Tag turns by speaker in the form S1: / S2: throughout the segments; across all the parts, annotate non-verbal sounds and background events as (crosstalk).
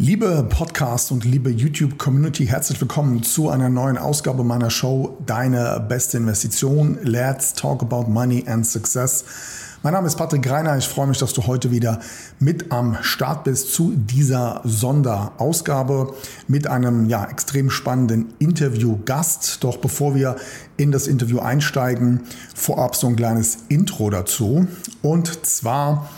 S1: Liebe Podcast und liebe YouTube-Community, herzlich willkommen zu einer neuen Ausgabe meiner Show Deine beste Investition. Let's talk about money and success. Mein Name ist Patrick Greiner. Ich freue mich, dass du heute wieder mit am Start bist zu dieser Sonderausgabe mit einem ja, extrem spannenden Interviewgast. Doch bevor wir in das Interview einsteigen, vorab so ein kleines Intro dazu. Und zwar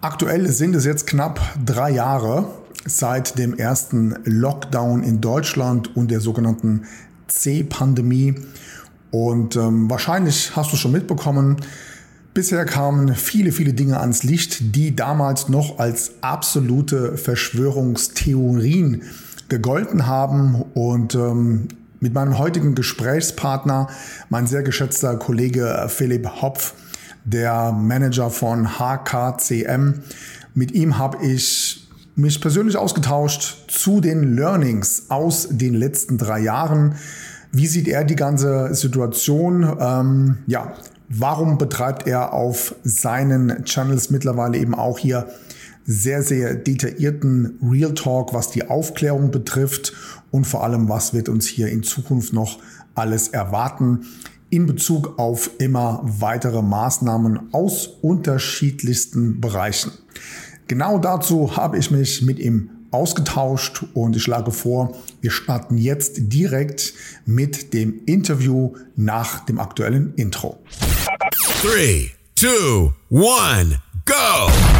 S1: aktuell sind es jetzt knapp drei Jahre seit dem ersten Lockdown in Deutschland und der sogenannten C-Pandemie. Und ähm, wahrscheinlich hast du schon mitbekommen, bisher kamen viele, viele Dinge ans Licht, die damals noch als absolute Verschwörungstheorien gegolten haben. Und ähm, mit meinem heutigen Gesprächspartner, mein sehr geschätzter Kollege Philipp Hopf, der Manager von HKCM, mit ihm habe ich mich persönlich ausgetauscht zu den Learnings aus den letzten drei Jahren. Wie sieht er die ganze Situation? Ähm, ja, warum betreibt er auf seinen Channels mittlerweile eben auch hier sehr, sehr detaillierten Real Talk, was die Aufklärung betrifft und vor allem, was wird uns hier in Zukunft noch alles erwarten in Bezug auf immer weitere Maßnahmen aus unterschiedlichsten Bereichen. Genau dazu habe ich mich mit ihm ausgetauscht und ich schlage vor, wir starten jetzt direkt mit dem Interview nach dem aktuellen Intro.
S2: 3, 2, 1. go.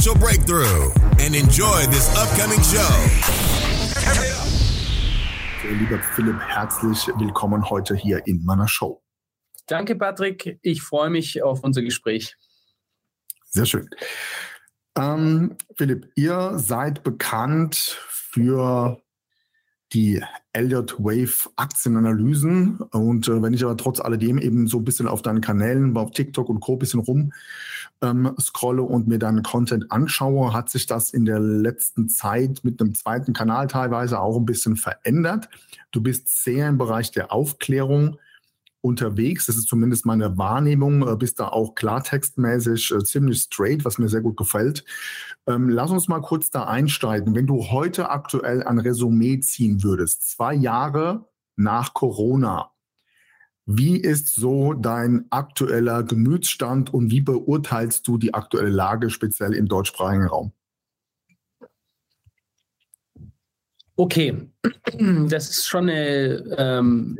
S2: breakthrough and enjoy this upcoming show.
S1: Lieber Philipp, herzlich willkommen heute hier in meiner Show.
S3: Danke, Patrick. Ich freue mich auf unser Gespräch.
S1: Sehr schön. Ähm, Philipp, ihr seid bekannt für die Elliott Wave Aktienanalysen. Und äh, wenn ich aber trotz alledem eben so ein bisschen auf deinen Kanälen, auf TikTok und Co. ein bisschen rum ähm, scrolle und mir deinen Content anschaue, hat sich das in der letzten Zeit mit einem zweiten Kanal teilweise auch ein bisschen verändert. Du bist sehr im Bereich der Aufklärung unterwegs. Das ist zumindest meine Wahrnehmung. Äh, bist da auch klartextmäßig äh, ziemlich straight, was mir sehr gut gefällt. Ähm, lass uns mal kurz da einsteigen. Wenn du heute aktuell ein Resümee ziehen würdest, zwei Jahre nach Corona, wie ist so dein aktueller Gemütsstand und wie beurteilst du die aktuelle Lage speziell im deutschsprachigen Raum?
S3: Okay, das ist schon eine ähm,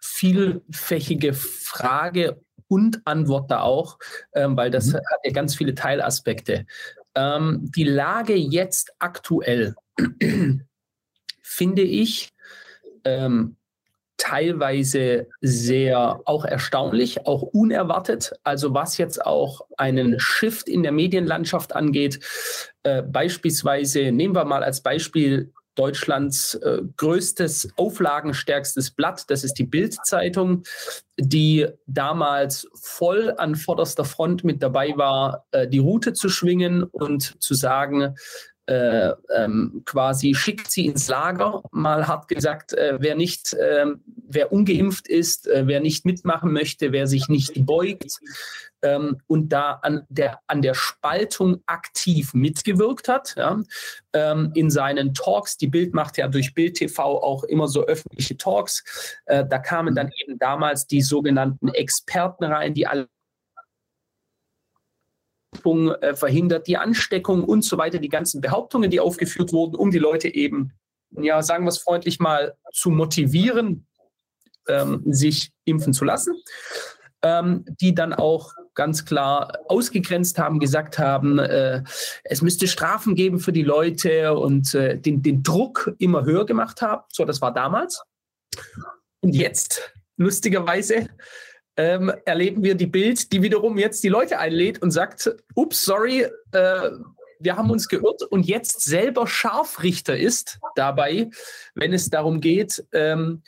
S3: vielfächige Frage und Antwort da auch, ähm, weil das mhm. hat ja ganz viele Teilaspekte. Ähm, die Lage jetzt aktuell finde ich ähm, teilweise sehr auch erstaunlich, auch unerwartet. Also was jetzt auch einen Shift in der Medienlandschaft angeht, äh, beispielsweise nehmen wir mal als Beispiel Deutschlands äh, größtes, auflagenstärkstes Blatt. Das ist die Bild-Zeitung, die damals voll an vorderster Front mit dabei war, äh, die Route zu schwingen und zu sagen, äh, ähm, quasi schickt sie ins Lager, mal hart gesagt, äh, wer nicht, äh, wer ungeimpft ist, äh, wer nicht mitmachen möchte, wer sich nicht beugt ähm, und da an der, an der Spaltung aktiv mitgewirkt hat. Ja, ähm, in seinen Talks, die Bild macht ja durch Bild TV auch immer so öffentliche Talks, äh, da kamen dann eben damals die sogenannten Experten rein, die alle verhindert die Ansteckung und so weiter, die ganzen Behauptungen, die aufgeführt wurden, um die Leute eben, ja, sagen wir es freundlich mal, zu motivieren, ähm, sich impfen zu lassen, ähm, die dann auch ganz klar ausgegrenzt haben, gesagt haben, äh, es müsste Strafen geben für die Leute und äh, den, den Druck immer höher gemacht haben. So, das war damals. Und jetzt, lustigerweise, ähm, erleben wir die Bild, die wiederum jetzt die Leute einlädt und sagt, ups, sorry, äh, wir haben uns geirrt und jetzt selber Scharfrichter ist dabei, wenn es darum geht, ähm,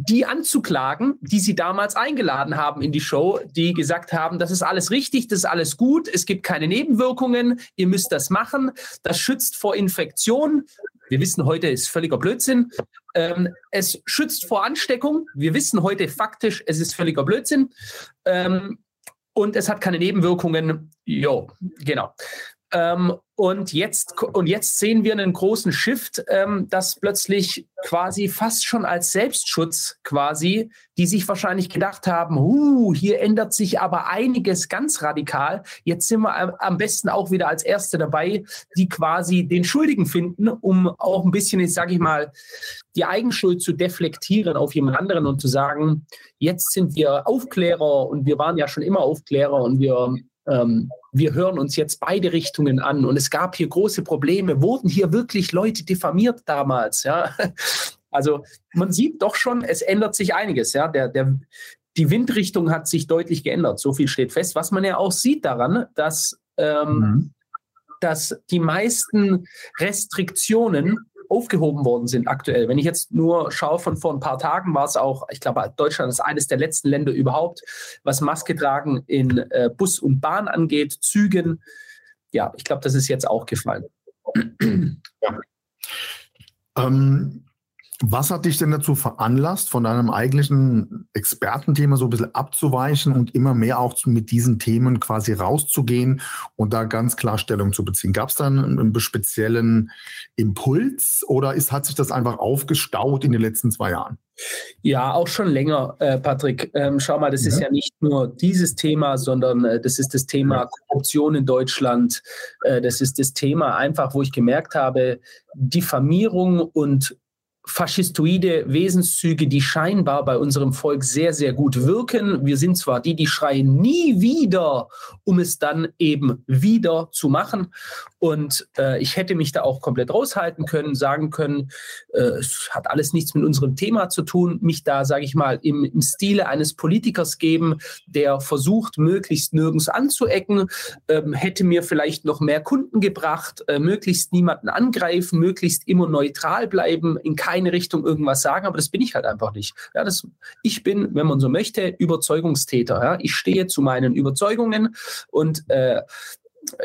S3: die anzuklagen, die sie damals eingeladen haben in die Show, die gesagt haben, das ist alles richtig, das ist alles gut, es gibt keine Nebenwirkungen, ihr müsst das machen, das schützt vor Infektion. Wir wissen heute, ist völliger Blödsinn. Ähm, es schützt vor Ansteckung. Wir wissen heute faktisch, es ist völliger Blödsinn. Ähm, und es hat keine Nebenwirkungen. Jo, genau. Ähm, und, jetzt, und jetzt sehen wir einen großen Shift, ähm, dass plötzlich quasi fast schon als Selbstschutz quasi, die sich wahrscheinlich gedacht haben, uh, hier ändert sich aber einiges ganz radikal. Jetzt sind wir am besten auch wieder als Erste dabei, die quasi den Schuldigen finden, um auch ein bisschen, jetzt sage ich mal, die Eigenschuld zu deflektieren auf jemand anderen und zu sagen, jetzt sind wir Aufklärer und wir waren ja schon immer Aufklärer und wir ähm, wir hören uns jetzt beide Richtungen an und es gab hier große Probleme. Wurden hier wirklich Leute diffamiert damals? Ja? (laughs) Also man sieht doch schon, es ändert sich einiges. Ja? Der, der, die Windrichtung hat sich deutlich geändert. So viel steht fest. Was man ja auch sieht daran, dass, ähm, mhm. dass die meisten Restriktionen aufgehoben worden sind aktuell. Wenn ich jetzt nur schaue, von vor ein paar Tagen war es auch, ich glaube, Deutschland ist eines der letzten Länder überhaupt, was Maske tragen in äh, Bus und Bahn angeht, Zügen. Ja, ich glaube, das ist jetzt auch gefallen.
S1: Ja. Ähm, was hat dich denn dazu veranlasst, von deinem eigentlichen Expertenthema so ein bisschen abzuweichen und immer mehr auch mit diesen Themen quasi rauszugehen und da ganz klar Stellung zu beziehen? Gab es dann einen speziellen Impuls oder ist, hat sich das einfach aufgestaut in den letzten zwei Jahren?
S3: Ja, auch schon länger, äh, Patrick. Ähm, schau mal, das ja. ist ja nicht nur dieses Thema, sondern äh, das ist das Thema Korruption in Deutschland. Äh, das ist das Thema einfach, wo ich gemerkt habe, Diffamierung und faschistoide Wesenszüge, die scheinbar bei unserem Volk sehr, sehr gut wirken. Wir sind zwar die, die schreien nie wieder, um es dann eben wieder zu machen. Und äh, ich hätte mich da auch komplett raushalten können, sagen können, äh, es hat alles nichts mit unserem Thema zu tun, mich da, sage ich mal, im, im Stile eines Politikers geben, der versucht, möglichst nirgends anzuecken, ähm, hätte mir vielleicht noch mehr Kunden gebracht, äh, möglichst niemanden angreifen, möglichst immer neutral bleiben, in keine Richtung irgendwas sagen, aber das bin ich halt einfach nicht. Ja, das, ich bin, wenn man so möchte, Überzeugungstäter. Ja? Ich stehe zu meinen Überzeugungen und äh,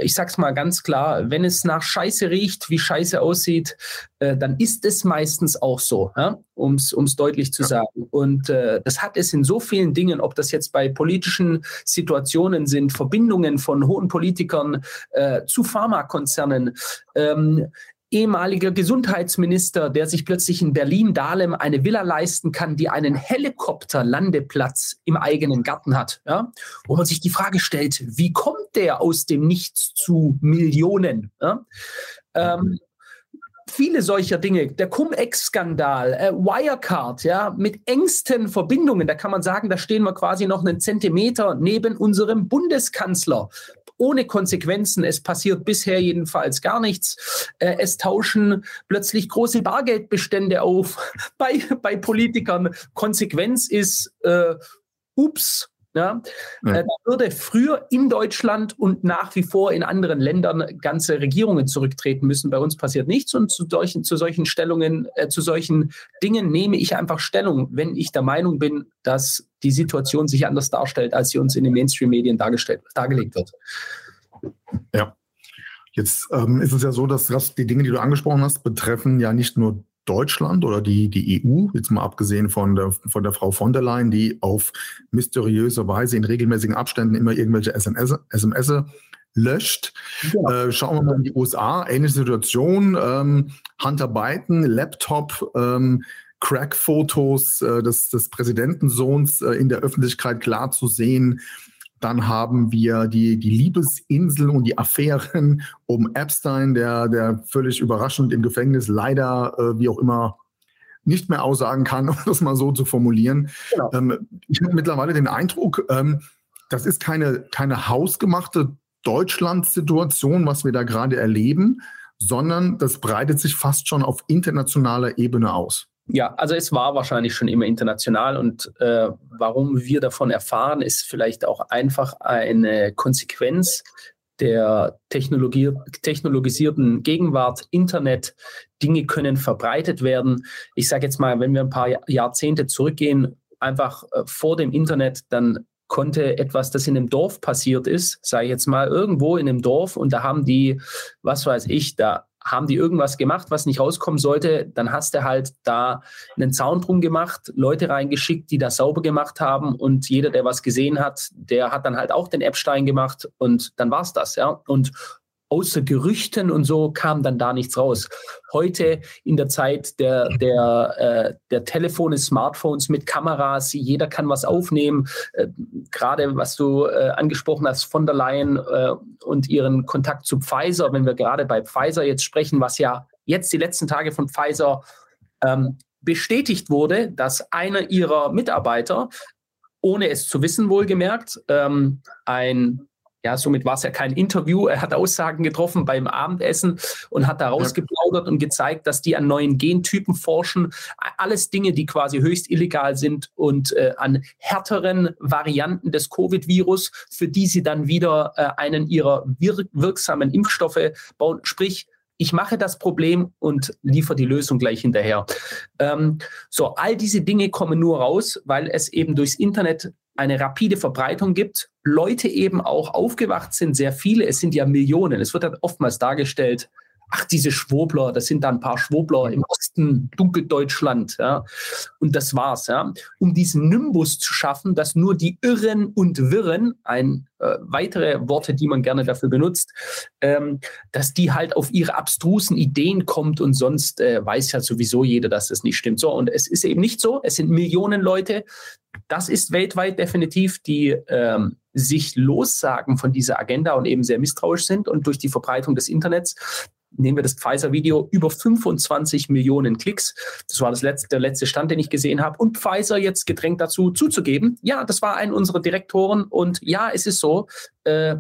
S3: ich sag's mal ganz klar, wenn es nach Scheiße riecht, wie Scheiße aussieht, äh, dann ist es meistens auch so, ja? um es deutlich zu ja. sagen. Und äh, das hat es in so vielen Dingen, ob das jetzt bei politischen Situationen sind, Verbindungen von hohen Politikern äh, zu Pharmakonzernen, ähm, ehemaliger Gesundheitsminister, der sich plötzlich in Berlin-Dahlem eine Villa leisten kann, die einen Helikopterlandeplatz im eigenen Garten hat. Ja? Wo man sich die Frage stellt, wie kommt der aus dem Nichts zu Millionen? Ja? Ähm, viele solcher Dinge, der Cum-Ex-Skandal, äh, Wirecard, ja, mit engsten Verbindungen, da kann man sagen, da stehen wir quasi noch einen Zentimeter neben unserem Bundeskanzler ohne Konsequenzen. Es passiert bisher jedenfalls gar nichts. Äh, es tauschen plötzlich große Bargeldbestände auf (laughs) bei, bei Politikern. Konsequenz ist, äh, ups, ja, ja. Äh, da würde früher in Deutschland und nach wie vor in anderen Ländern ganze Regierungen zurücktreten müssen. Bei uns passiert nichts und zu solchen, zu solchen Stellungen, äh, zu solchen Dingen nehme ich einfach Stellung, wenn ich der Meinung bin, dass die Situation sich anders darstellt, als sie uns in den Mainstream-Medien dargestellt, dargelegt wird.
S1: Ja. Jetzt ähm, ist es ja so, dass das, die Dinge, die du angesprochen hast, betreffen ja nicht nur Deutschland oder die, die EU, jetzt mal abgesehen von der, von der Frau von der Leyen, die auf mysteriöse Weise in regelmäßigen Abständen immer irgendwelche SMS, SMS löscht. Ja. Äh, schauen wir mal in die USA, ähnliche Situation. Ähm, Hunter Biden, Laptop, ähm, Crack-Fotos äh, des, des Präsidentensohns äh, in der Öffentlichkeit klar zu sehen. Dann haben wir die, die Liebesinsel und die Affären um Epstein, der, der völlig überraschend im Gefängnis leider, äh, wie auch immer, nicht mehr aussagen kann, (laughs) um das mal so zu formulieren. Genau. Ähm, ich habe mittlerweile den Eindruck, ähm, das ist keine, keine hausgemachte Deutschland-Situation, was wir da gerade erleben, sondern das breitet sich fast schon auf internationaler Ebene aus.
S3: Ja, also es war wahrscheinlich schon immer international und äh, warum wir davon erfahren, ist vielleicht auch einfach eine Konsequenz der technologisierten Gegenwart, Internet, Dinge können verbreitet werden. Ich sage jetzt mal, wenn wir ein paar Jahrzehnte zurückgehen, einfach äh, vor dem Internet, dann konnte etwas, das in einem Dorf passiert ist, sage ich jetzt mal, irgendwo in einem Dorf und da haben die, was weiß ich, da haben die irgendwas gemacht, was nicht rauskommen sollte, dann hast du halt da einen Zaun drum gemacht, Leute reingeschickt, die das sauber gemacht haben und jeder, der was gesehen hat, der hat dann halt auch den Epstein gemacht und dann war es das, ja. Und außer Gerüchten und so kam dann da nichts raus. Heute in der Zeit der, der, äh, der Telefone, Smartphones mit Kameras, jeder kann was aufnehmen. Äh, gerade was du äh, angesprochen hast, von der Leyen äh, und ihren Kontakt zu Pfizer, wenn wir gerade bei Pfizer jetzt sprechen, was ja jetzt die letzten Tage von Pfizer ähm, bestätigt wurde, dass einer ihrer Mitarbeiter ohne es zu wissen, wohlgemerkt, ähm, ein ja, somit war es ja kein Interview. Er hat Aussagen getroffen beim Abendessen und hat da rausgeplaudert ja. und gezeigt, dass die an neuen Gentypen forschen. Alles Dinge, die quasi höchst illegal sind und äh, an härteren Varianten des Covid-Virus, für die sie dann wieder äh, einen ihrer wir wirksamen Impfstoffe bauen. Sprich, ich mache das Problem und liefere die Lösung gleich hinterher. Ähm, so, all diese Dinge kommen nur raus, weil es eben durchs Internet eine rapide Verbreitung gibt, Leute eben auch aufgewacht sind, sehr viele, es sind ja Millionen. Es wird halt oftmals dargestellt, ach, diese Schwobler, das sind da ein paar Schwobler im Osten, Dunkeldeutschland, ja. Und das war's, ja. Um diesen Nimbus zu schaffen, dass nur die Irren und Wirren, ein äh, weitere Worte, die man gerne dafür benutzt, ähm, dass die halt auf ihre abstrusen Ideen kommt und sonst äh, weiß ja sowieso jeder, dass das nicht stimmt. So, und es ist eben nicht so. Es sind Millionen Leute. Das ist weltweit definitiv, die ähm, sich lossagen von dieser Agenda und eben sehr misstrauisch sind und durch die Verbreitung des Internets nehmen wir das Pfizer-Video, über 25 Millionen Klicks. Das war das letzte, der letzte Stand, den ich gesehen habe. Und Pfizer jetzt gedrängt dazu zuzugeben, ja, das war ein unserer Direktoren und ja, es ist so. Äh,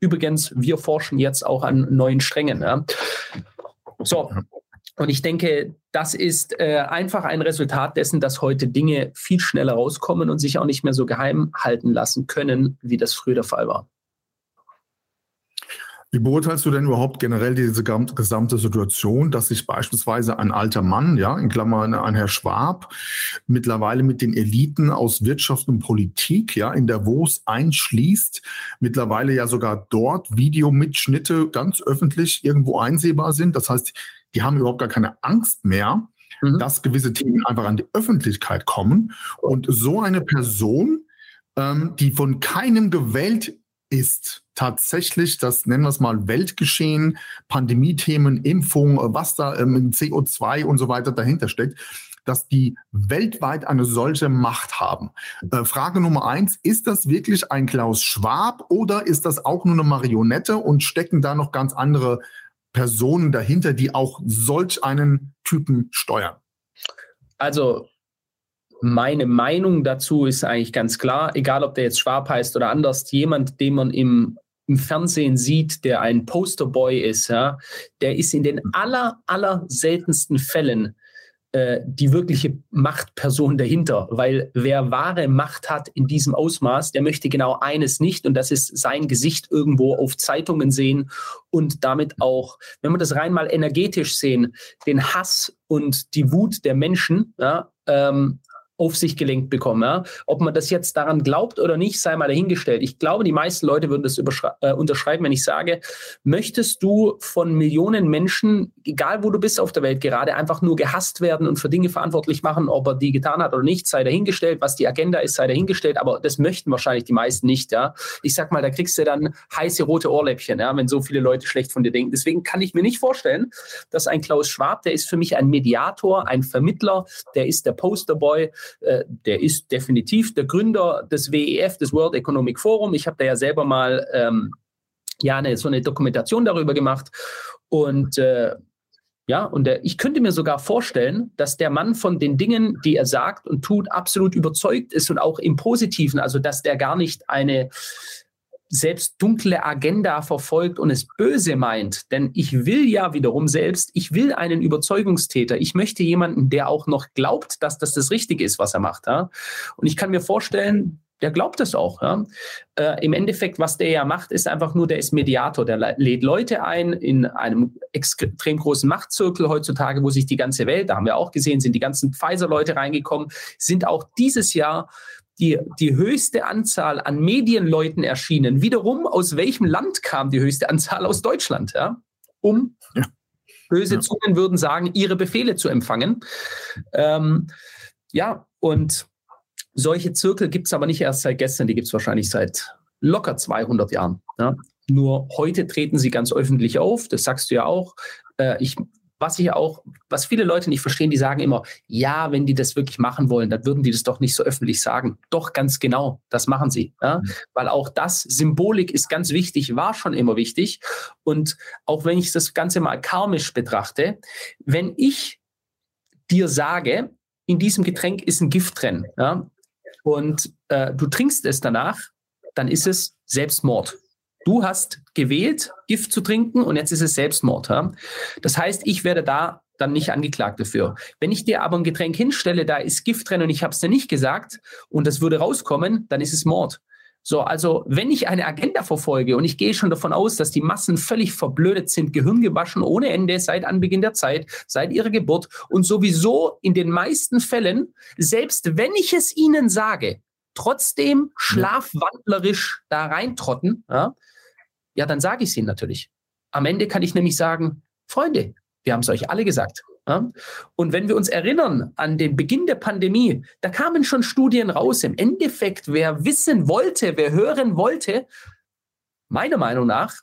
S3: übrigens, wir forschen jetzt auch an neuen Strängen. Ja. So, und ich denke, das ist äh, einfach ein Resultat dessen, dass heute Dinge viel schneller rauskommen und sich auch nicht mehr so geheim halten lassen können, wie das früher der Fall war.
S1: Wie beurteilst du denn überhaupt generell diese gesamte Situation, dass sich beispielsweise ein alter Mann, ja, in Klammern ein Herr Schwab, mittlerweile mit den Eliten aus Wirtschaft und Politik, ja, in Davos einschließt, mittlerweile ja sogar dort Videomitschnitte ganz öffentlich irgendwo einsehbar sind. Das heißt, die haben überhaupt gar keine Angst mehr, mhm. dass gewisse Themen einfach an die Öffentlichkeit kommen. Und so eine Person, ähm, die von keinem gewählt ist tatsächlich das, nennen wir es mal, Weltgeschehen, Pandemie-Themen, Impfung, was da ähm, CO2 und so weiter dahinter steckt, dass die weltweit eine solche Macht haben. Äh, Frage Nummer eins, ist das wirklich ein Klaus Schwab oder ist das auch nur eine Marionette und stecken da noch ganz andere Personen dahinter, die auch solch einen Typen steuern?
S3: Also meine Meinung dazu ist eigentlich ganz klar, egal ob der jetzt Schwab heißt oder anders, jemand, den man im, im Fernsehen sieht, der ein Posterboy ist, ja, der ist in den aller, aller seltensten Fällen äh, die wirkliche Machtperson dahinter, weil wer wahre Macht hat in diesem Ausmaß, der möchte genau eines nicht und das ist sein Gesicht irgendwo auf Zeitungen sehen und damit auch, wenn wir das rein mal energetisch sehen, den Hass und die Wut der Menschen ja, ähm, auf sich gelenkt bekommen. Ja? Ob man das jetzt daran glaubt oder nicht, sei mal dahingestellt. Ich glaube, die meisten Leute würden das äh, unterschreiben, wenn ich sage, möchtest du von Millionen Menschen, egal wo du bist auf der Welt, gerade einfach nur gehasst werden und für Dinge verantwortlich machen, ob er die getan hat oder nicht, sei dahingestellt. Was die Agenda ist, sei dahingestellt. Aber das möchten wahrscheinlich die meisten nicht. Ja? Ich sag mal, da kriegst du dann heiße rote Ohrläppchen, ja? wenn so viele Leute schlecht von dir denken. Deswegen kann ich mir nicht vorstellen, dass ein Klaus Schwab, der ist für mich ein Mediator, ein Vermittler, der ist der Posterboy, äh, der ist definitiv der Gründer des WEF, des World Economic Forum. Ich habe da ja selber mal ähm, ja, eine, so eine Dokumentation darüber gemacht. Und äh, ja, und der, ich könnte mir sogar vorstellen, dass der Mann von den Dingen, die er sagt und tut, absolut überzeugt ist und auch im Positiven, also dass der gar nicht eine selbst dunkle Agenda verfolgt und es böse meint. Denn ich will ja wiederum selbst, ich will einen Überzeugungstäter. Ich möchte jemanden, der auch noch glaubt, dass das das Richtige ist, was er macht. Ja? Und ich kann mir vorstellen, der glaubt es auch. Ja. Äh, Im Endeffekt, was der ja macht, ist einfach nur, der ist Mediator. Der lädt Leute ein in einem extrem großen Machtzirkel heutzutage, wo sich die ganze Welt, da haben wir auch gesehen, sind die ganzen Pfizer-Leute reingekommen, sind auch dieses Jahr die, die höchste Anzahl an Medienleuten erschienen. Wiederum, aus welchem Land kam die höchste Anzahl? Aus Deutschland, ja? um ja. böse ja. Zungen würden sagen, ihre Befehle zu empfangen. Ähm, ja, und solche Zirkel gibt es aber nicht erst seit gestern, die gibt es wahrscheinlich seit locker 200 Jahren. Ja. Nur heute treten sie ganz öffentlich auf, das sagst du ja auch. Äh, ich, was ich auch, was viele Leute nicht verstehen, die sagen immer, ja, wenn die das wirklich machen wollen, dann würden die das doch nicht so öffentlich sagen. Doch, ganz genau, das machen sie. Ja? Mhm. Weil auch das, Symbolik ist ganz wichtig, war schon immer wichtig. Und auch wenn ich das Ganze mal karmisch betrachte, wenn ich dir sage, in diesem Getränk ist ein Gift drin, ja, und äh, du trinkst es danach, dann ist es Selbstmord. Du hast gewählt, Gift zu trinken und jetzt ist es Selbstmord. Ja? Das heißt, ich werde da dann nicht angeklagt dafür. Wenn ich dir aber ein Getränk hinstelle, da ist Gift drin und ich habe es dir nicht gesagt und das würde rauskommen, dann ist es Mord. So, also wenn ich eine Agenda verfolge und ich gehe schon davon aus, dass die Massen völlig verblödet sind, gehirngewaschen ohne Ende seit Anbeginn der Zeit, seit ihrer Geburt und sowieso in den meisten Fällen, selbst wenn ich es ihnen sage, trotzdem schlafwandlerisch da reintrotten, ja, ja dann sage ich es ihnen natürlich. Am Ende kann ich nämlich sagen, Freunde, wir haben es euch alle gesagt. Ja? Und wenn wir uns erinnern an den Beginn der Pandemie, da kamen schon Studien raus. Im Endeffekt, wer wissen wollte, wer hören wollte, meiner Meinung nach,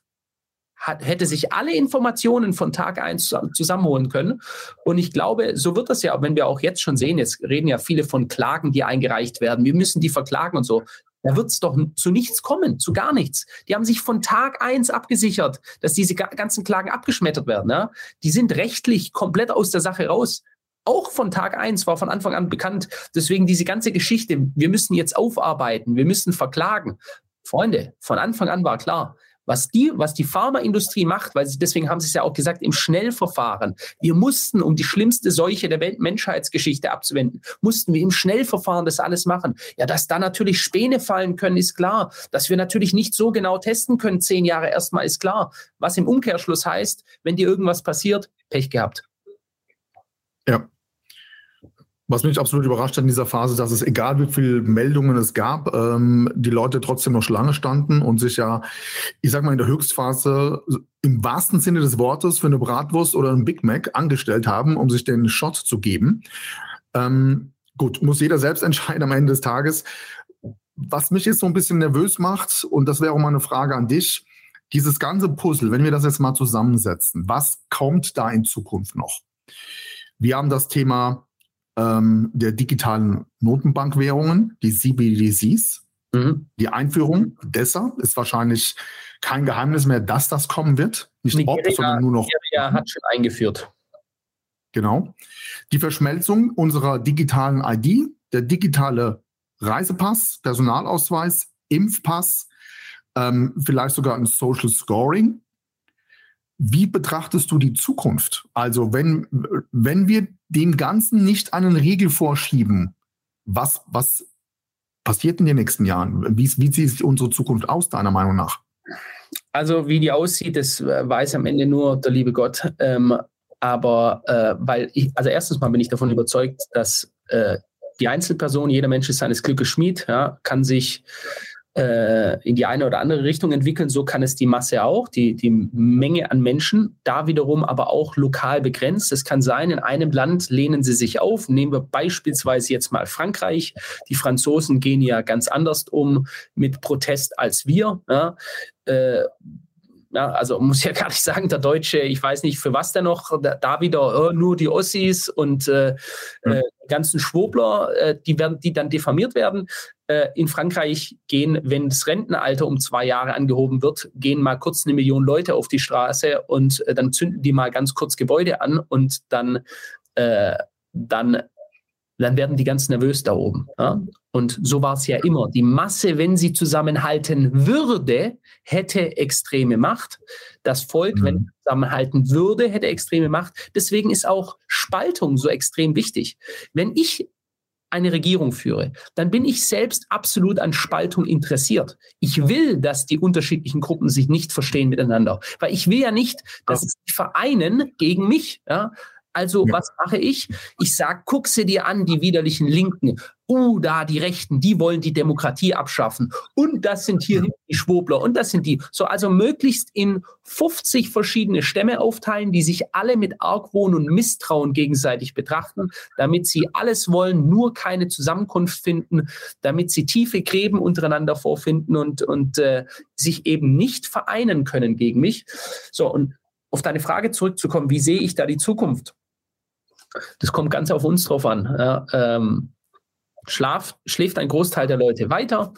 S3: hat, hätte sich alle Informationen von Tag 1 zusammenholen können. Und ich glaube, so wird das ja, wenn wir auch jetzt schon sehen, jetzt reden ja viele von Klagen, die eingereicht werden. Wir müssen die verklagen und so. Da wird es doch zu nichts kommen, zu gar nichts. Die haben sich von Tag eins abgesichert, dass diese ganzen Klagen abgeschmettert werden. Ja? Die sind rechtlich komplett aus der Sache raus. Auch von Tag eins war von Anfang an bekannt. Deswegen diese ganze Geschichte, wir müssen jetzt aufarbeiten, wir müssen verklagen. Freunde, von Anfang an war klar, was die, was die Pharmaindustrie macht, weil sie, deswegen haben sie es ja auch gesagt, im Schnellverfahren. Wir mussten, um die schlimmste Seuche der Welt Menschheitsgeschichte abzuwenden, mussten wir im Schnellverfahren das alles machen. Ja, dass da natürlich Späne fallen können, ist klar. Dass wir natürlich nicht so genau testen können, zehn Jahre erstmal, ist klar. Was im Umkehrschluss heißt, wenn dir irgendwas passiert, Pech gehabt.
S1: Ja, was mich absolut überrascht hat in dieser Phase, dass es egal wie viele Meldungen es gab, ähm, die Leute trotzdem noch Schlange standen und sich ja, ich sag mal, in der Höchstphase im wahrsten Sinne des Wortes für eine Bratwurst oder ein Big Mac angestellt haben, um sich den Shot zu geben. Ähm, gut, muss jeder selbst (laughs) entscheiden am Ende des Tages. Was mich jetzt so ein bisschen nervös macht, und das wäre auch mal eine Frage an dich, dieses ganze Puzzle, wenn wir das jetzt mal zusammensetzen, was kommt da in Zukunft noch? Wir haben das Thema ähm, der digitalen Notenbankwährungen, die CBDCs. Mhm. Die Einführung deshalb ist wahrscheinlich kein Geheimnis mehr, dass das kommen wird.
S3: Nicht Nigeria, ob, sondern nur noch. Nigeria hat schon eingeführt.
S1: Genau. Die Verschmelzung unserer digitalen ID, der digitale Reisepass, Personalausweis, Impfpass, ähm, vielleicht sogar ein Social Scoring. Wie betrachtest du die Zukunft? Also wenn, wenn wir dem Ganzen nicht einen Riegel vorschieben, was, was passiert in den nächsten Jahren? Wie, wie sieht unsere Zukunft aus, deiner Meinung nach?
S3: Also wie die aussieht, das äh, weiß am Ende nur der liebe Gott. Ähm, aber äh, weil ich, also erstens mal bin ich davon überzeugt, dass äh, die Einzelperson, jeder Mensch ist seines Glückes Schmied, ja, kann sich äh, in die eine oder andere Richtung entwickeln. So kann es die Masse auch, die, die Menge an Menschen, da wiederum aber auch lokal begrenzt. Es kann sein, in einem Land lehnen sie sich auf. Nehmen wir beispielsweise jetzt mal Frankreich. Die Franzosen gehen ja ganz anders um mit Protest als wir. Ja. Äh, ja, also muss ja gar nicht sagen, der Deutsche, ich weiß nicht für was der noch, da, da wieder äh, nur die Ossis und äh, mhm. äh, ganzen Schwobler, äh, die werden, die dann diffamiert werden. Äh, in Frankreich gehen, wenn das Rentenalter um zwei Jahre angehoben wird, gehen mal kurz eine Million Leute auf die Straße und äh, dann zünden die mal ganz kurz Gebäude an und dann, äh, dann, dann werden die ganz nervös da oben. Ja? Und so war es ja immer. Die Masse, wenn sie zusammenhalten würde, hätte extreme Macht. Das Volk, mhm. wenn es zusammenhalten würde, hätte extreme Macht. Deswegen ist auch Spaltung so extrem wichtig. Wenn ich eine Regierung führe, dann bin ich selbst absolut an Spaltung interessiert. Ich will, dass die unterschiedlichen Gruppen sich nicht verstehen miteinander, weil ich will ja nicht, dass sie sich vereinen gegen mich. Ja? Also ja. was mache ich? Ich sage, guck sie dir an, die widerlichen Linken. Uh, da die Rechten, die wollen die Demokratie abschaffen. Und das sind hier die Schwobler und das sind die. So, also möglichst in 50 verschiedene Stämme aufteilen, die sich alle mit Argwohn und Misstrauen gegenseitig betrachten, damit sie alles wollen, nur keine Zusammenkunft finden, damit sie tiefe Gräben untereinander vorfinden und, und äh, sich eben nicht vereinen können gegen mich. So, und auf deine Frage zurückzukommen, wie sehe ich da die Zukunft? Das kommt ganz auf uns drauf an. Ja, ähm, Schlaf, schläft ein Großteil der Leute weiter,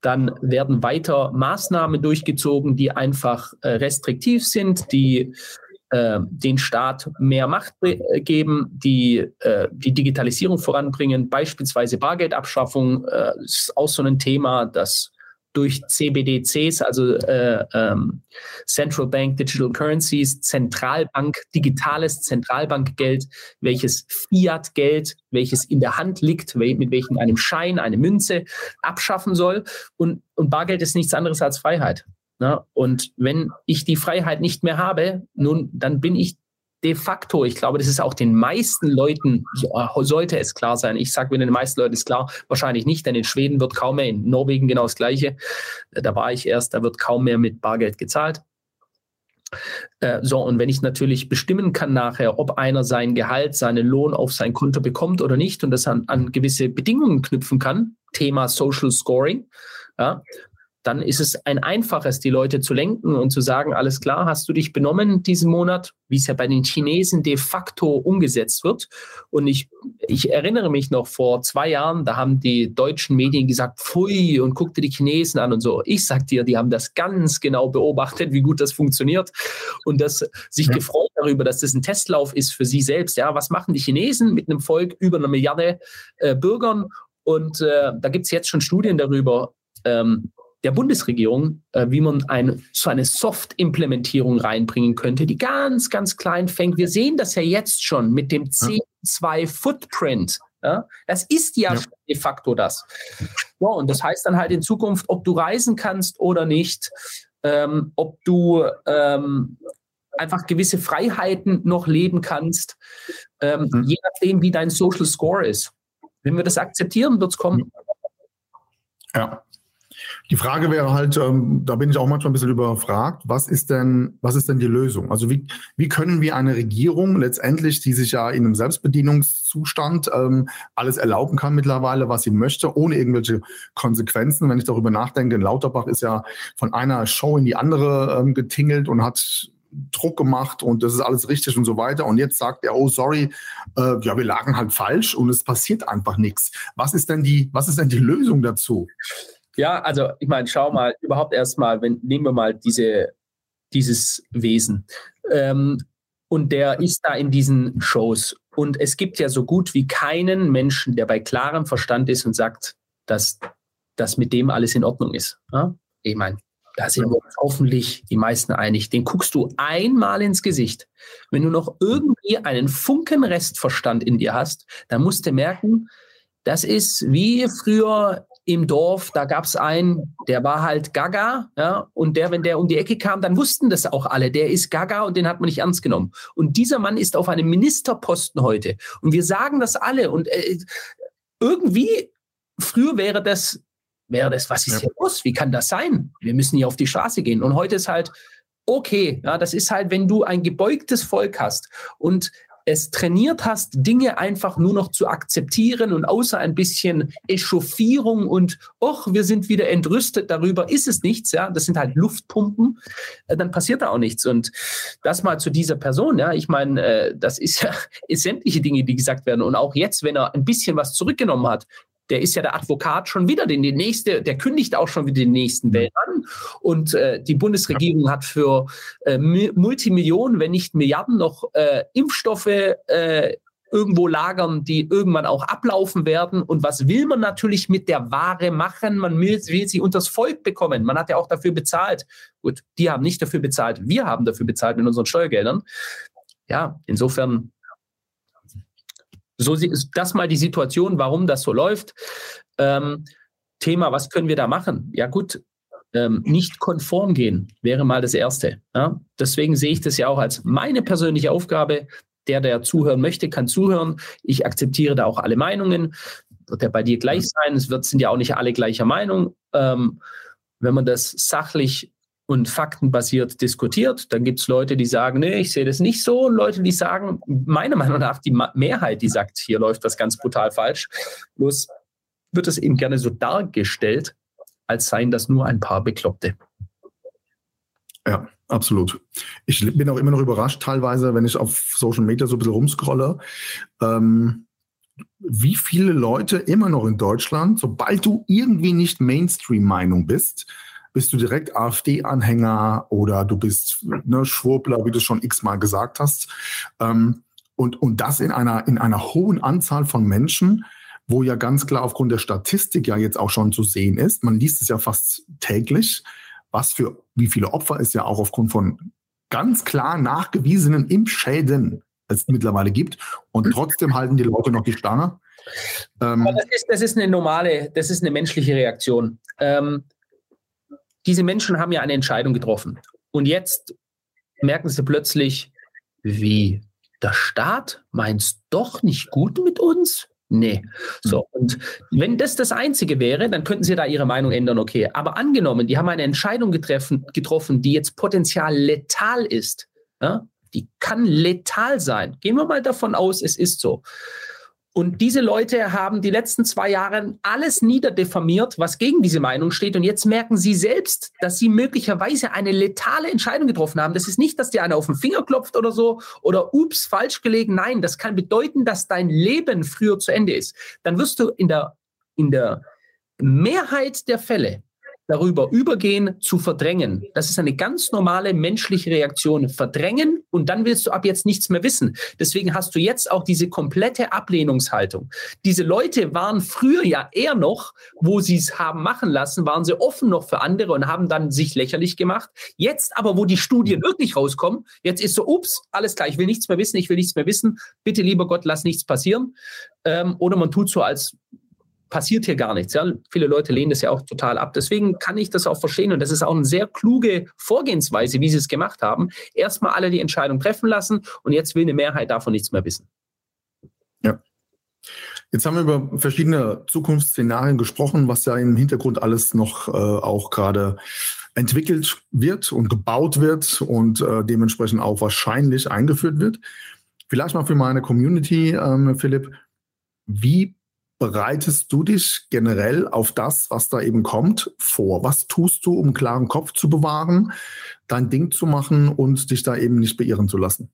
S3: dann werden weiter Maßnahmen durchgezogen, die einfach äh, restriktiv sind, die äh, den Staat mehr Macht äh, geben, die äh, die Digitalisierung voranbringen, beispielsweise Bargeldabschaffung äh, ist auch so ein Thema, das durch CBDCs, also äh, ähm, Central Bank Digital Currencies, Zentralbank, digitales Zentralbankgeld, welches Fiat-Geld, welches in der Hand liegt, mit welchem einem Schein, eine Münze abschaffen soll. Und, und Bargeld ist nichts anderes als Freiheit. Ne? Und wenn ich die Freiheit nicht mehr habe, nun, dann bin ich de facto, ich glaube, das ist auch den meisten Leuten, sollte es klar sein. Ich sage, wenn den meisten Leuten ist klar, wahrscheinlich nicht, denn in Schweden wird kaum mehr, in Norwegen genau das Gleiche. Äh, da war ich erst, da wird kaum mehr mit Bargeld gezahlt. Äh, so, und wenn ich natürlich bestimmen kann nachher, ob einer sein Gehalt, seinen Lohn auf sein Konto bekommt oder nicht und das an, an gewisse Bedingungen knüpfen kann, Thema Social Scoring, ja, dann ist es ein einfaches, die Leute zu lenken und zu sagen, alles klar, hast du dich benommen diesen Monat, wie es ja bei den Chinesen de facto umgesetzt wird. Und ich, ich erinnere mich noch vor zwei Jahren, da haben die deutschen Medien gesagt, pfui, und guckte die Chinesen an und so. Ich sag dir, die haben das ganz genau beobachtet, wie gut das funktioniert und das sich ja. gefreut darüber, dass das ein Testlauf ist für sie selbst. Ja, was machen die Chinesen mit einem Volk über einer Milliarde äh, Bürgern? Und äh, da gibt es jetzt schon Studien darüber, ähm, der Bundesregierung, äh, wie man ein, so eine Soft-Implementierung reinbringen könnte, die ganz, ganz klein fängt. Wir sehen das ja jetzt schon mit dem C2-Footprint. Ja? Das ist ja, ja, de facto das. Ja, und das heißt dann halt in Zukunft, ob du reisen kannst oder nicht, ähm, ob du ähm, einfach gewisse Freiheiten noch leben kannst, ähm, mhm. je nachdem, wie dein Social Score ist. Wenn wir das akzeptieren, wird es kommen.
S1: Ja. Die Frage wäre halt, ähm, da bin ich auch manchmal ein bisschen überfragt, was ist denn, was ist denn die Lösung? Also wie, wie können wir eine Regierung letztendlich, die sich ja in einem Selbstbedienungszustand ähm, alles erlauben kann mittlerweile, was sie möchte, ohne irgendwelche Konsequenzen, wenn ich darüber nachdenke, Lauterbach ist ja von einer Show in die andere ähm, getingelt und hat Druck gemacht und das ist alles richtig und so weiter. Und jetzt sagt er, oh sorry, äh, ja, wir lagen halt falsch und es passiert einfach nichts. Was ist denn die, was ist denn die Lösung dazu?
S3: Ja, also ich meine, schau mal, überhaupt erstmal, wenn, nehmen wir mal diese, dieses Wesen. Ähm, und der ist da in diesen Shows. Und es gibt ja so gut wie keinen Menschen, der bei klarem Verstand ist und sagt, dass das mit dem alles in Ordnung ist. Ja? Ich meine, da sind wir uns hoffentlich die meisten einig. Den guckst du einmal ins Gesicht. Wenn du noch irgendwie einen Funken Restverstand in dir hast, dann musst du merken, das ist wie früher im Dorf, da gab es einen, der war halt Gaga, ja, und der, wenn der um die Ecke kam, dann wussten das auch alle, der ist Gaga und den hat man nicht ernst genommen. Und dieser Mann ist auf einem Ministerposten heute. Und wir sagen das alle. Und äh, irgendwie, früher wäre das, wäre das, was ist hier los? Wie kann das sein? Wir müssen hier auf die Straße gehen. Und heute ist halt, okay, ja, das ist halt, wenn du ein gebeugtes Volk hast und es trainiert hast, Dinge einfach nur noch zu akzeptieren und außer ein bisschen Echauffierung und, ach, wir sind wieder entrüstet darüber, ist es nichts, ja, das sind halt Luftpumpen, äh, dann passiert da auch nichts. Und das mal zu dieser Person, ja, ich meine, äh, das ist ja (laughs) sämtliche Dinge, die gesagt werden. Und auch jetzt, wenn er ein bisschen was zurückgenommen hat, der ist ja der Advokat schon wieder, den die nächste, der kündigt auch schon wieder den nächsten Welt an. Und äh, die Bundesregierung hat für äh, Multimillionen, wenn nicht Milliarden, noch äh, Impfstoffe äh, irgendwo lagern, die irgendwann auch ablaufen werden. Und was will man natürlich mit der Ware machen? Man will, will sie unters Volk bekommen. Man hat ja auch dafür bezahlt. Gut, die haben nicht dafür bezahlt. Wir haben dafür bezahlt mit unseren Steuergeldern. Ja, insofern So ist das mal die Situation, warum das so läuft. Ähm, Thema, was können wir da machen? Ja gut, ähm, nicht konform gehen wäre mal das Erste. Ja? Deswegen sehe ich das ja auch als meine persönliche Aufgabe. Der, der zuhören möchte, kann zuhören. Ich akzeptiere da auch alle Meinungen. Wird ja bei dir gleich sein. Es wird, sind ja auch nicht alle gleicher Meinung. Ähm, wenn man das sachlich und faktenbasiert diskutiert. Dann gibt es Leute, die sagen, nee, ich sehe das nicht so. Und Leute, die sagen, meiner Meinung nach, die Mehrheit, die sagt, hier läuft was ganz brutal falsch. Bloß wird es eben gerne so dargestellt, als seien das nur ein paar Bekloppte.
S1: Ja, absolut. Ich bin auch immer noch überrascht, teilweise, wenn ich auf Social Media so ein bisschen rumscrolle, ähm, wie viele Leute immer noch in Deutschland, sobald du irgendwie nicht Mainstream-Meinung bist, bist du direkt AfD-Anhänger oder du bist ne, Schwurbler, wie du schon x-mal gesagt hast. Ähm, und, und das in einer, in einer hohen Anzahl von Menschen, wo ja ganz klar aufgrund der Statistik ja jetzt auch schon zu sehen ist, man liest es ja fast täglich, was für wie viele Opfer es ja auch aufgrund von ganz klar nachgewiesenen Impfschäden es mittlerweile gibt. Und trotzdem halten die Leute noch die Stange.
S3: Ähm, das, ist, das ist eine normale, das ist eine menschliche Reaktion. Ähm, diese Menschen haben ja eine Entscheidung getroffen. Und jetzt merken sie plötzlich, wie der Staat meint doch nicht gut mit uns? Nee. So, hm. und wenn das das Einzige wäre, dann könnten sie da ihre Meinung ändern, okay. Aber angenommen, die haben eine Entscheidung getreffen, getroffen, die jetzt potenziell letal ist, ja? die kann letal sein. Gehen wir mal davon aus, es ist so. Und diese Leute haben die letzten zwei Jahre alles niederdefamiert, was gegen diese Meinung steht. Und jetzt merken sie selbst, dass sie möglicherweise eine letale Entscheidung getroffen haben. Das ist nicht, dass dir einer auf den Finger klopft oder so oder ups, falsch gelegen. Nein, das kann bedeuten, dass dein Leben früher zu Ende ist. Dann wirst du in der, in der Mehrheit der Fälle darüber übergehen zu verdrängen. Das ist eine ganz normale menschliche Reaktion. Verdrängen und dann willst du ab jetzt nichts mehr wissen. Deswegen hast du jetzt auch diese komplette Ablehnungshaltung. Diese Leute waren früher ja eher noch, wo sie es haben machen lassen, waren sie offen noch für andere und haben dann sich lächerlich gemacht. Jetzt aber, wo die Studien wirklich rauskommen, jetzt ist so, ups, alles klar, ich will nichts mehr wissen, ich will nichts mehr wissen. Bitte, lieber Gott, lass nichts passieren. Ähm, oder man tut so, als passiert hier gar nichts. Ja? Viele Leute lehnen das ja auch total ab. Deswegen kann ich das auch verstehen und das ist auch eine sehr kluge Vorgehensweise, wie sie es gemacht haben. Erstmal alle die Entscheidung treffen lassen und jetzt will eine Mehrheit davon nichts mehr wissen.
S1: Ja. Jetzt haben wir über verschiedene Zukunftsszenarien gesprochen, was ja im Hintergrund alles noch äh, auch gerade entwickelt wird und gebaut wird und äh, dementsprechend auch wahrscheinlich eingeführt wird. Vielleicht mal für meine Community, ähm, Philipp, wie bereitest du dich generell auf das, was da eben kommt, vor? Was tust du, um einen klaren Kopf zu bewahren, dein Ding zu machen und dich da eben nicht beirren zu lassen?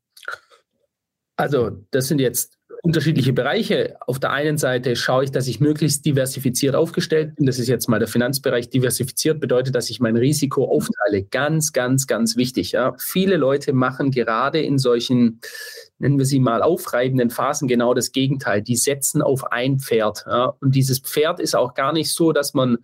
S3: Also, das sind jetzt unterschiedliche Bereiche. Auf der einen Seite schaue ich, dass ich möglichst diversifiziert aufgestellt bin. Das ist jetzt mal der Finanzbereich. Diversifiziert bedeutet, dass ich mein Risiko aufteile. Ganz, ganz, ganz wichtig. Ja. Viele Leute machen gerade in solchen, nennen wir sie mal, aufreibenden Phasen genau das Gegenteil. Die setzen auf ein Pferd. Ja. Und dieses Pferd ist auch gar nicht so, dass man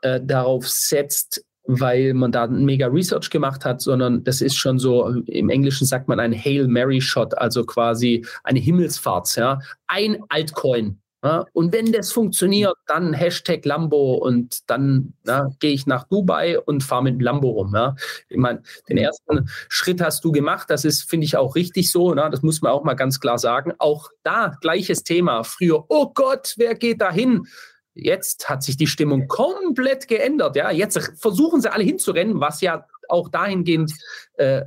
S3: äh, darauf setzt, weil man da mega Research gemacht hat, sondern das ist schon so, im Englischen sagt man ein Hail Mary Shot, also quasi eine Himmelsfahrt, ja. Ein Altcoin. Ja? Und wenn das funktioniert, dann Hashtag Lambo und dann gehe ich nach Dubai und fahre mit Lambo rum. Ja? Ich meine, den ersten Schritt hast du gemacht, das ist, finde ich, auch richtig so. Ne? Das muss man auch mal ganz klar sagen. Auch da gleiches Thema. Früher, oh Gott, wer geht da hin? Jetzt hat sich die Stimmung komplett geändert. Ja, jetzt versuchen sie alle hinzurennen, was ja auch dahingehend, äh,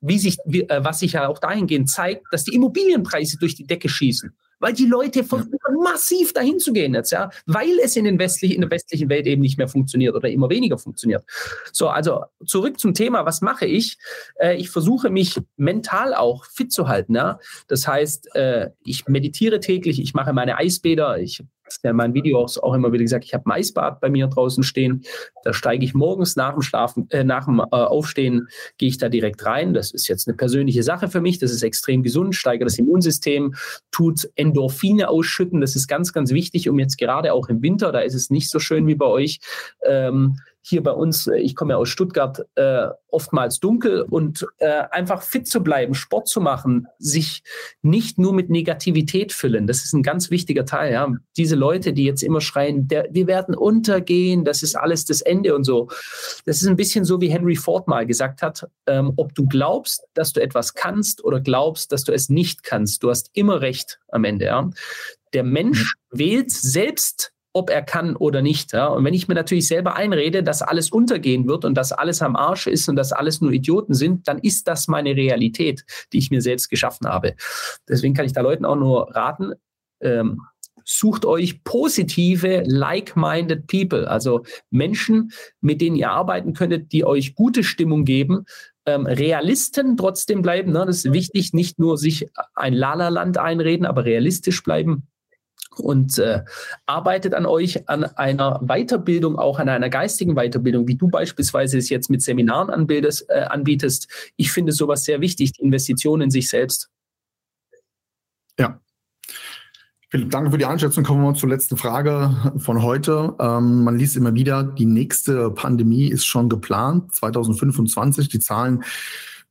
S3: wie sich, wie, äh, was sich ja auch dahingehend zeigt, dass die Immobilienpreise durch die Decke schießen weil die Leute versuchen massiv dahin zu gehen jetzt, ja, weil es in, den westlichen, in der westlichen Welt eben nicht mehr funktioniert oder immer weniger funktioniert. So, also zurück zum Thema, was mache ich? Äh, ich versuche mich mental auch fit zu halten. Ja? Das heißt, äh, ich meditiere täglich, ich mache meine Eisbäder, ich ja in meinen Videos auch immer wieder gesagt, ich habe ein Eisbad bei mir draußen stehen. Da steige ich morgens nach dem Schlafen, äh, nach dem äh, Aufstehen, gehe ich da direkt rein. Das ist jetzt eine persönliche Sache für mich. Das ist extrem gesund, steigert das Immunsystem, tut Endorphine ausschütten. Das ist ganz, ganz wichtig, um jetzt gerade auch im Winter, da ist es nicht so schön wie bei euch, ähm, hier bei uns, äh, ich komme ja aus Stuttgart, äh, oftmals dunkel und äh, einfach fit zu bleiben, Sport zu machen, sich nicht nur mit Negativität füllen. Das ist ein ganz wichtiger Teil. Ja. Diese Leute, die jetzt immer schreien, der, wir werden untergehen, das ist alles das Ende und so. Das ist ein bisschen so, wie Henry Ford mal gesagt hat, ähm, ob du glaubst, dass du etwas kannst oder glaubst, dass du es nicht kannst. Du hast immer recht am Ende. Ja. Der Mensch mhm. wählt selbst ob er kann oder nicht. Ja? Und wenn ich mir natürlich selber einrede, dass alles untergehen wird und dass alles am Arsch ist und dass alles nur Idioten sind, dann ist das meine Realität, die ich mir selbst geschaffen habe. Deswegen kann ich da Leuten auch nur raten, ähm, sucht euch positive, like-minded people, also Menschen, mit denen ihr arbeiten könntet, die euch gute Stimmung geben, ähm, Realisten trotzdem bleiben. Ne? Das ist wichtig, nicht nur sich ein Lala-Land einreden, aber realistisch bleiben und äh, arbeitet an euch an einer Weiterbildung, auch an einer geistigen Weiterbildung, wie du beispielsweise es jetzt mit Seminaren anbildest, äh, anbietest. Ich finde sowas sehr wichtig, die Investition in sich selbst.
S1: Ja. Philipp, danke für die Einschätzung. Kommen wir zur letzten Frage von heute. Ähm, man liest immer wieder, die nächste Pandemie ist schon geplant, 2025. Die Zahlen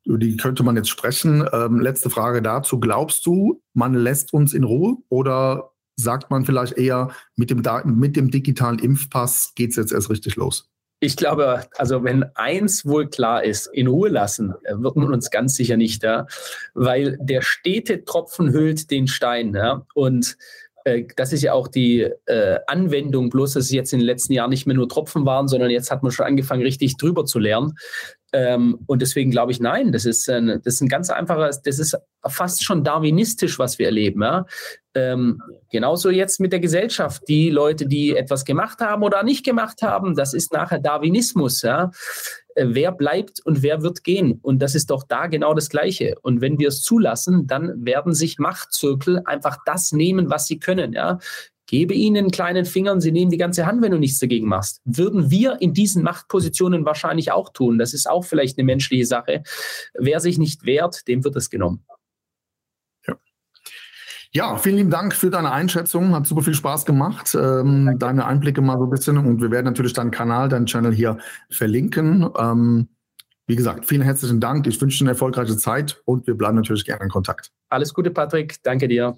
S1: über die könnte man jetzt sprechen. Ähm, letzte Frage dazu. Glaubst du, man lässt uns in Ruhe oder sagt man vielleicht eher, mit dem, mit dem digitalen Impfpass geht es jetzt erst richtig los?
S3: Ich glaube, also wenn eins wohl klar ist, in Ruhe lassen, äh, wird man uns ganz sicher nicht, ja, weil der stete Tropfen hüllt den Stein, ja, und äh, das ist ja auch die äh, Anwendung, bloß dass es jetzt in den letzten Jahren nicht mehr nur Tropfen waren, sondern jetzt hat man schon angefangen, richtig drüber zu lernen. Ähm, und deswegen glaube ich, nein, das ist, ein, das ist ein ganz einfacher, das ist fast schon darwinistisch, was wir erleben. Ja? Ähm, genauso jetzt mit der Gesellschaft. Die Leute, die etwas gemacht haben oder nicht gemacht haben, das ist nachher Darwinismus. Ja? Äh, wer bleibt und wer wird gehen? Und das ist doch da genau das Gleiche. Und wenn wir es zulassen, dann werden sich Machtzirkel einfach das nehmen, was sie können. Ja? Gebe ihnen einen kleinen Finger und sie nehmen die ganze Hand, wenn du nichts dagegen machst. Würden wir in diesen Machtpositionen wahrscheinlich auch tun. Das ist auch vielleicht eine menschliche Sache. Wer sich nicht wehrt, dem wird es genommen.
S1: Ja. Vielen lieben Dank für deine Einschätzung. Hat super viel Spaß gemacht. Ähm, deine Einblicke mal so ein bisschen. Und wir werden natürlich deinen Kanal, deinen Channel hier verlinken. Ähm, wie gesagt, vielen herzlichen Dank. Ich wünsche dir eine erfolgreiche Zeit und wir bleiben natürlich gerne in Kontakt.
S3: Alles Gute, Patrick. Danke dir.